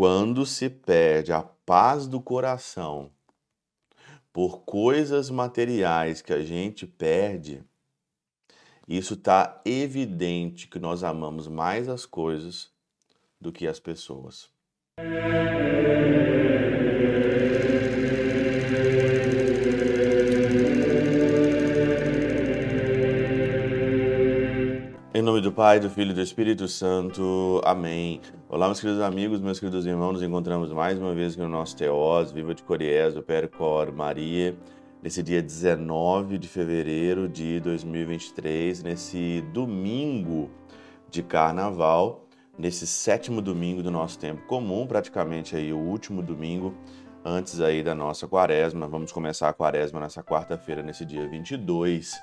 quando se perde a paz do coração por coisas materiais que a gente perde, isso está evidente que nós amamos mais as coisas do que as pessoas. Em nome do Pai, do Filho e do Espírito Santo. Amém. Olá, meus queridos amigos, meus queridos irmãos. Nos encontramos mais uma vez aqui no nosso Teós, Viva de Coriés, do Percor Maria, nesse dia 19 de fevereiro de 2023, nesse domingo de carnaval, nesse sétimo domingo do nosso tempo comum, praticamente aí o último domingo antes aí da nossa quaresma. Vamos começar a quaresma nessa quarta-feira, nesse dia 22.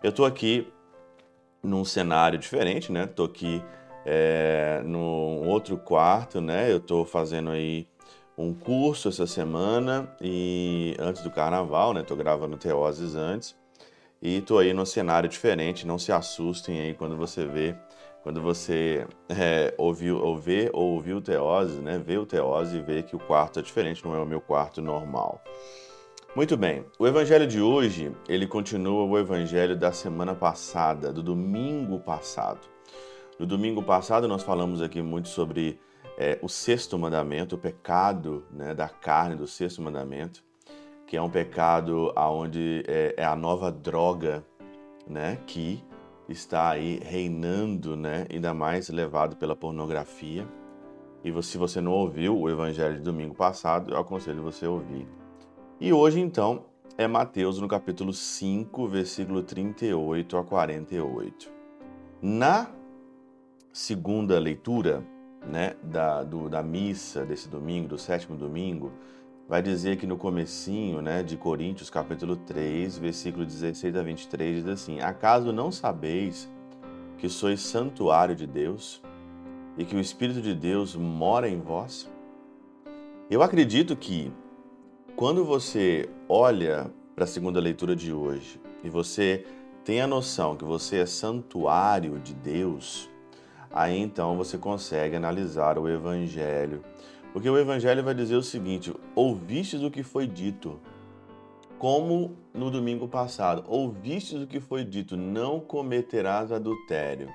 Eu tô aqui num cenário diferente, né? Tô aqui é, num outro quarto, né? Eu tô fazendo aí um curso essa semana e antes do carnaval, né? Tô gravando Teoses antes e tô aí num cenário diferente. Não se assustem aí quando você vê, quando você é, ouviu, ou vê ou ouviu o Teose, né? Vê o Teose e vê que o quarto é diferente, não é o meu quarto normal. Muito bem. O evangelho de hoje, ele continua o evangelho da semana passada, do domingo passado. No domingo passado nós falamos aqui muito sobre é, o sexto mandamento, o pecado né, da carne do sexto mandamento, que é um pecado aonde é, é a nova droga, né, que está aí reinando, né, ainda mais levado pela pornografia. E se você não ouviu o evangelho de domingo passado, eu aconselho você a ouvir. E hoje, então, é Mateus no capítulo 5, versículo 38 a 48. Na segunda leitura né, da, do, da missa desse domingo, do sétimo domingo, vai dizer que no comecinho né, de Coríntios, capítulo 3, versículo 16 a 23, diz assim, Acaso não sabeis que sois santuário de Deus e que o Espírito de Deus mora em vós? Eu acredito que quando você olha para a segunda leitura de hoje e você tem a noção que você é santuário de Deus, aí então você consegue analisar o Evangelho. Porque o Evangelho vai dizer o seguinte: ouvistes o que foi dito, como no domingo passado, ouvistes o que foi dito, não cometerás adultério.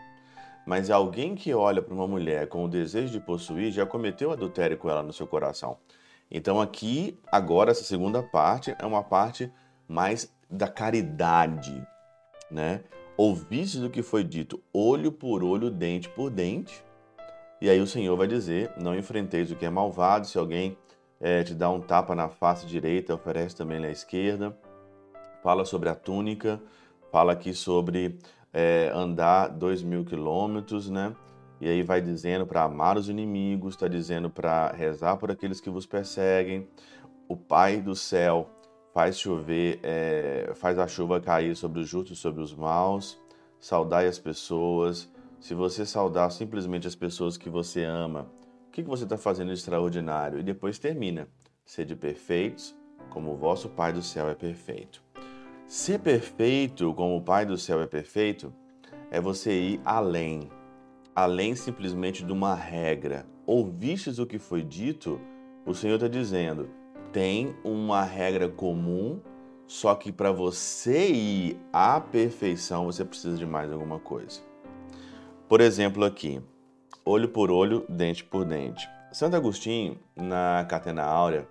Mas alguém que olha para uma mulher com o desejo de possuir já cometeu adultério com ela no seu coração. Então aqui, agora, essa segunda parte é uma parte mais da caridade, né? Ouviste do que foi dito, olho por olho, dente por dente. E aí o Senhor vai dizer, não enfrenteis o que é malvado, se alguém é, te dá um tapa na face direita, oferece também na esquerda. Fala sobre a túnica, fala aqui sobre é, andar dois mil quilômetros, né? E aí vai dizendo para amar os inimigos, está dizendo para rezar por aqueles que vos perseguem. O Pai do céu faz chover, é, faz a chuva cair sobre os justos sobre os maus. Saudai as pessoas. Se você saudar simplesmente as pessoas que você ama, o que, que você está fazendo de extraordinário? E depois termina. Sede perfeitos, como o vosso Pai do céu é perfeito. Ser perfeito como o Pai do céu é perfeito é você ir além além simplesmente de uma regra. Ouvistes o que foi dito? O Senhor está dizendo: tem uma regra comum, só que para você ir à perfeição você precisa de mais alguma coisa. Por exemplo, aqui, olho por olho, dente por dente. Santo Agostinho, na Catena Áurea,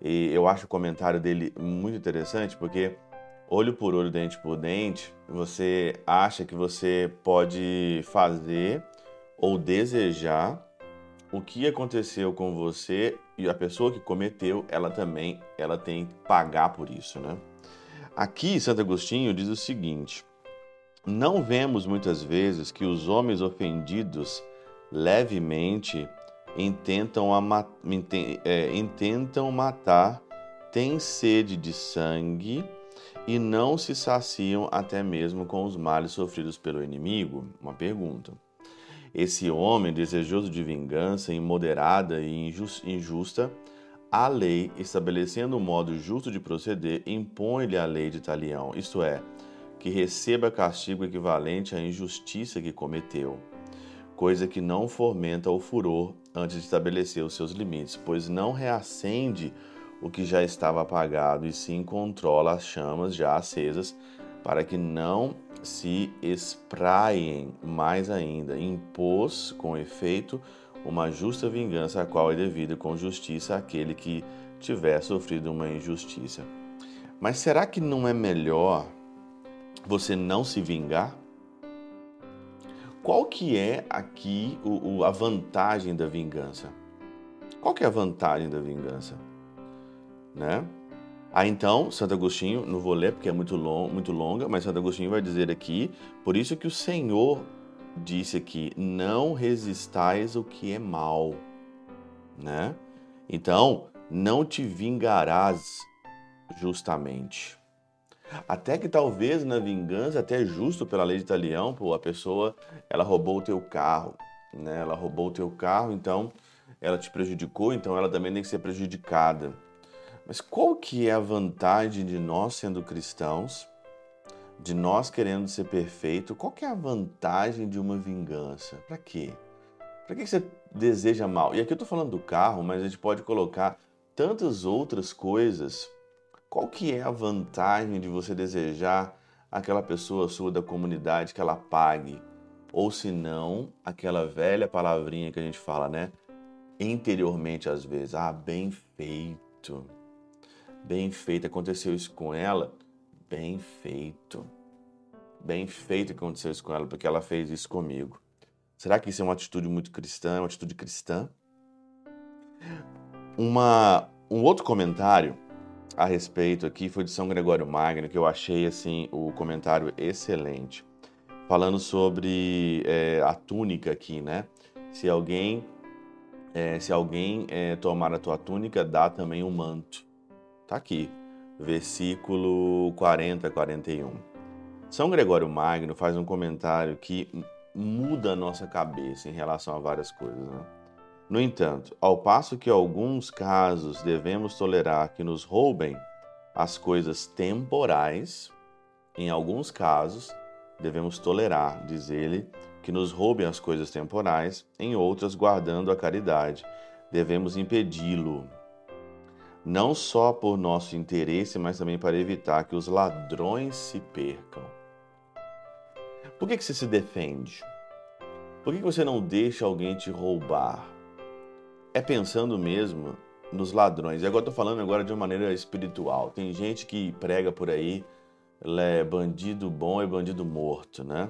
e eu acho o comentário dele muito interessante porque olho por olho, dente por dente, você acha que você pode fazer ou desejar o que aconteceu com você e a pessoa que cometeu, ela também ela tem que pagar por isso, né? Aqui Santo Agostinho diz o seguinte: Não vemos muitas vezes que os homens ofendidos levemente intentam, é, intentam matar, têm sede de sangue e não se saciam até mesmo com os males sofridos pelo inimigo? Uma pergunta. Esse homem, desejoso de vingança, imoderada e injusta, a lei, estabelecendo um modo justo de proceder, impõe-lhe a lei de talião, isto é, que receba castigo equivalente à injustiça que cometeu, coisa que não fomenta o furor, antes de estabelecer os seus limites, pois não reacende o que já estava apagado e sim controla as chamas já acesas para que não se espraiem mais ainda. Impôs com efeito uma justa vingança, a qual é devida com justiça àquele que tiver sofrido uma injustiça. Mas será que não é melhor você não se vingar? Qual que é aqui o, o, a vantagem da vingança? Qual que é a vantagem da vingança? Né? Ah, então, Santo Agostinho, não vou ler porque é muito, long, muito longa, mas Santo Agostinho vai dizer aqui, por isso que o Senhor disse aqui, não resistais o que é mal, né? Então, não te vingarás justamente. Até que talvez na vingança, até justo pela lei de Italião, pô, a pessoa, ela roubou o teu carro, né? Ela roubou o teu carro, então ela te prejudicou, então ela também tem que ser prejudicada. Mas qual que é a vantagem de nós sendo cristãos, de nós querendo ser perfeito? Qual que é a vantagem de uma vingança? Para quê? Para que você deseja mal? E aqui eu estou falando do carro, mas a gente pode colocar tantas outras coisas. Qual que é a vantagem de você desejar aquela pessoa sua da comunidade que ela pague? Ou se não, aquela velha palavrinha que a gente fala, né? Interiormente às vezes, ah, bem feito Bem feito, aconteceu isso com ela? Bem feito. Bem feito que aconteceu isso com ela, porque ela fez isso comigo. Será que isso é uma atitude muito cristã, uma atitude cristã? Uma, um outro comentário a respeito aqui foi de São Gregório Magno, que eu achei assim o comentário excelente, falando sobre é, a túnica aqui, né? Se alguém é, se alguém é, tomar a tua túnica, dá também o um manto. Está aqui, versículo 40, 41. São Gregório Magno faz um comentário que muda a nossa cabeça em relação a várias coisas. Né? No entanto, ao passo que em alguns casos devemos tolerar que nos roubem as coisas temporais, em alguns casos devemos tolerar, diz ele, que nos roubem as coisas temporais, em outras, guardando a caridade, devemos impedi-lo, não só por nosso interesse, mas também para evitar que os ladrões se percam. Por que, que você se defende? Por que, que você não deixa alguém te roubar? É pensando mesmo nos ladrões. E agora estou falando agora de uma maneira espiritual. Tem gente que prega por aí, é bandido bom é bandido morto, né?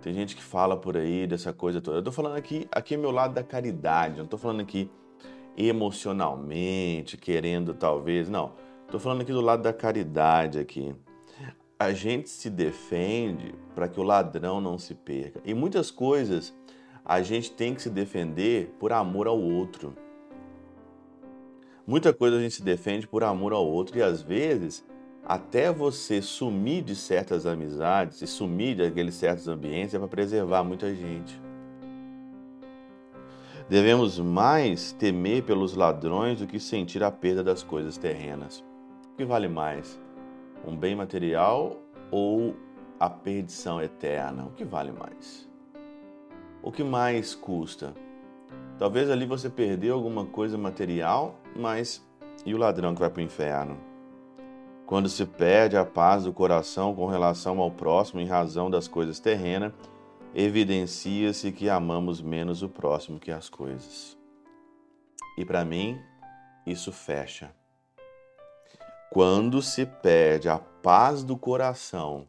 Tem gente que fala por aí dessa coisa toda. Eu estou falando aqui, aqui é meu lado da caridade. Não estou falando aqui emocionalmente, querendo talvez. Não, estou falando aqui do lado da caridade aqui. A gente se defende para que o ladrão não se perca. E muitas coisas a gente tem que se defender por amor ao outro. Muita coisa a gente se defende por amor ao outro e às vezes até você sumir de certas amizades e sumir daqueles certos ambientes é para preservar muita gente. Devemos mais temer pelos ladrões do que sentir a perda das coisas terrenas. O que vale mais? Um bem material ou a perdição eterna? O que vale mais? O que mais custa? Talvez ali você perdeu alguma coisa material, mas e o ladrão que vai para o inferno? Quando se perde a paz do coração com relação ao próximo em razão das coisas terrenas, evidencia-se que amamos menos o próximo que as coisas. E para mim, isso fecha. Quando se perde a paz do coração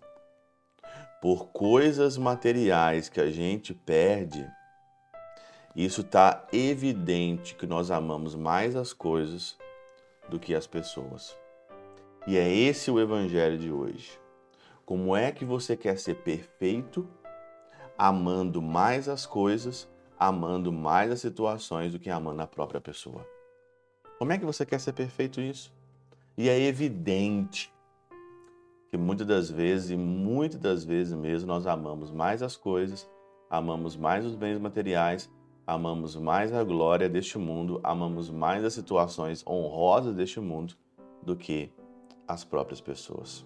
por coisas materiais que a gente perde, isso está evidente que nós amamos mais as coisas do que as pessoas. E é esse o evangelho de hoje. Como é que você quer ser perfeito amando mais as coisas, amando mais as situações do que amando a própria pessoa. Como é que você quer ser perfeito isso? E é evidente que muitas das vezes, e muitas das vezes mesmo, nós amamos mais as coisas, amamos mais os bens materiais, amamos mais a glória deste mundo, amamos mais as situações honrosas deste mundo do que as próprias pessoas.